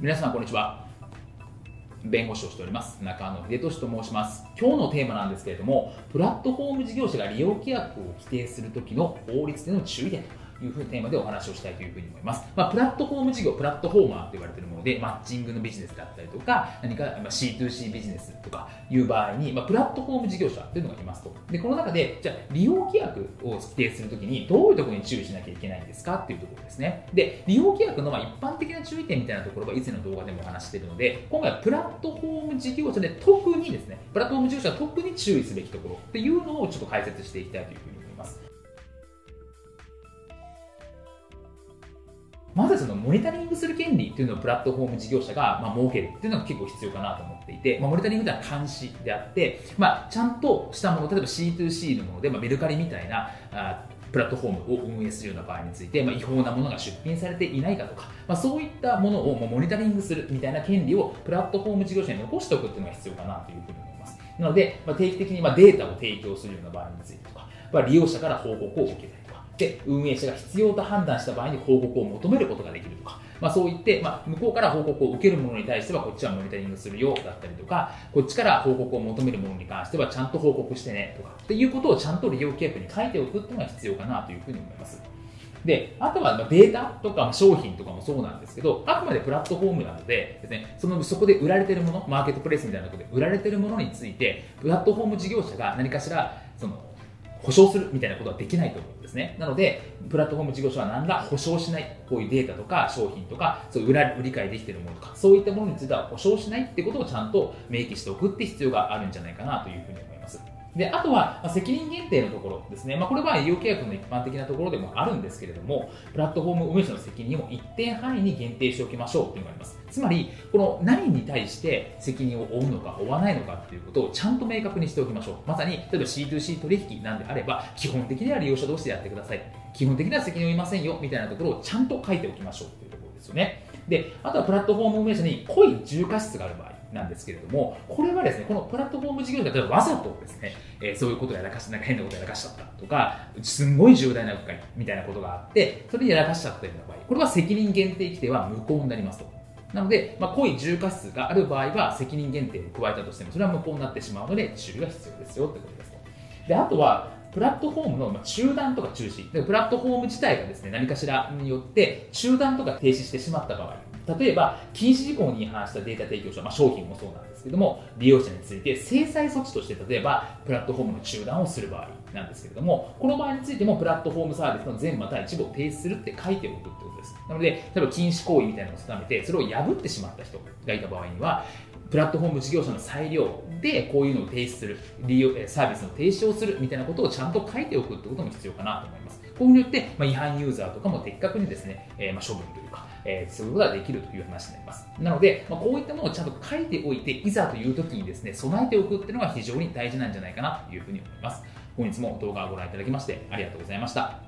皆さんこんにちは。弁護士をしております。中野秀俊と申します。今日のテーマなんですけれどもプラットフォーム事業者が利用規約を規定するときの法律での注意点いうふうなテーマでお話をしたいというふうに思います。まあ、プラットフォーム事業、プラットフォーマーと言われているもので、マッチングのビジネスだったりとか、何か C2C ビジネスとかいう場合に、まあ、プラットフォーム事業者というのがいますと。で、この中で、じゃあ、利用規約を規定するときに、どういうところに注意しなきゃいけないんですかっていうところですね。で、利用規約のま一般的な注意点みたいなところは以前の動画でもお話しているので、今回はプラットフォーム事業者で特にですね、プラットフォーム事業者は特に注意すべきところっていうのをちょっと解説していきたいというふうにまずそのモニタリングする権利っていうのをプラットフォーム事業者がまあ設けるっていうのが結構必要かなと思っていて、まあ、モニタリングというのは監視であって、まあ、ちゃんとしたもの、例えば C2C のもので、まあ、メルカリみたいなあプラットフォームを運営するような場合について、まあ、違法なものが出品されていないかとか、まあ、そういったものをモニタリングするみたいな権利をプラットフォーム事業者に残しておくっていうのが必要かなというふうに思います。なので、まあ、定期的にまあデータを提供するような場合についてとか、まあ、利用者から報告を受けたりとか、で運営者が必要と判断した場合に報告を求めることができるとか、まあ、そう言って、まあ、向こうから報告を受けるものに対してはこっちはモニタリングするよだったりとか。こっちから報告を求めるものに関してはちゃんと報告してねとか。っていうことをちゃんと利用規約に書いておくっていうのが必要かなというふうに思います。で、あとはデータとか商品とかもそうなんですけど、あくまでプラットフォームなのでですね、そのそこで売られてるもの、マーケットプレイスみたいなところで売られてるものについて、プラットフォーム事業者が何かしらその保証するみたいなことはできないと思うんですね。なので、プラットフォーム事業所は何ら保証しない、こういうデータとか商品とか、そういう売り買いできているものとか、そういったものについては保証しないってことをちゃんと明記しておくって必要があるんじゃないかなというふうに思います。であとは、ま、責任限定のところですね、まあ、これは利用契約の一般的なところでもあるんですけれども、プラットフォーム運営者の責任を一定範囲に限定しておきましょうというのがあります。つまり、この何に対して責任を負うのか、負わないのかっていうことをちゃんと明確にしておきましょう。まさに、例えば C2C 取引なんであれば、基本的には利用者同士でやってください。基本的には責任を負いませんよみたいなところをちゃんと書いておきましょうというところですよね。で、あとはプラットフォーム運営者に濃い重過失がある場合。なんですけれども、これはですね、このプラットフォーム事業者がわざとですね、えー、そういうことやらかし、なんか変なことやらかしちゃったとか、すんごい重大な誤解みたいなことがあって、それでやらかしちゃったような場合、これは責任限定規定は無効になりますと。なので、まあ、故意重過失がある場合は責任限定を加えたとしても、それは無効になってしまうので、注意が必要ですよということですで、あとは、プラットフォームの中断とか中止、プラットフォーム自体がですね、何かしらによって中断とか停止してしまった場合、例えば、禁止事項に違反したデータ提供者、まあ、商品もそうなんですけども、利用者について制裁措置として、例えば、プラットフォームの中断をする場合なんですけれども、この場合についても、プラットフォームサービスの全または一部を停止するって書いておくってことです。なので、例えば禁止行為みたいなのを定めて、それを破ってしまった人がいた場合には、プラットフォーム事業者の裁量でこういうのを停止する、利用サービスの停止をするみたいなことをちゃんと書いておくってことも必要かなと思います。こうによって、まあ、違反ユーザーとかも的確にですね、えー、まあ処分というか、えー、することができるという話になります。なので、まあ、こういったものをちゃんと書いておいて、いざという時にですね、備えておくっていうのが非常に大事なんじゃないかなというふうに思います。本日も動画をご覧いただきましてありがとうございました。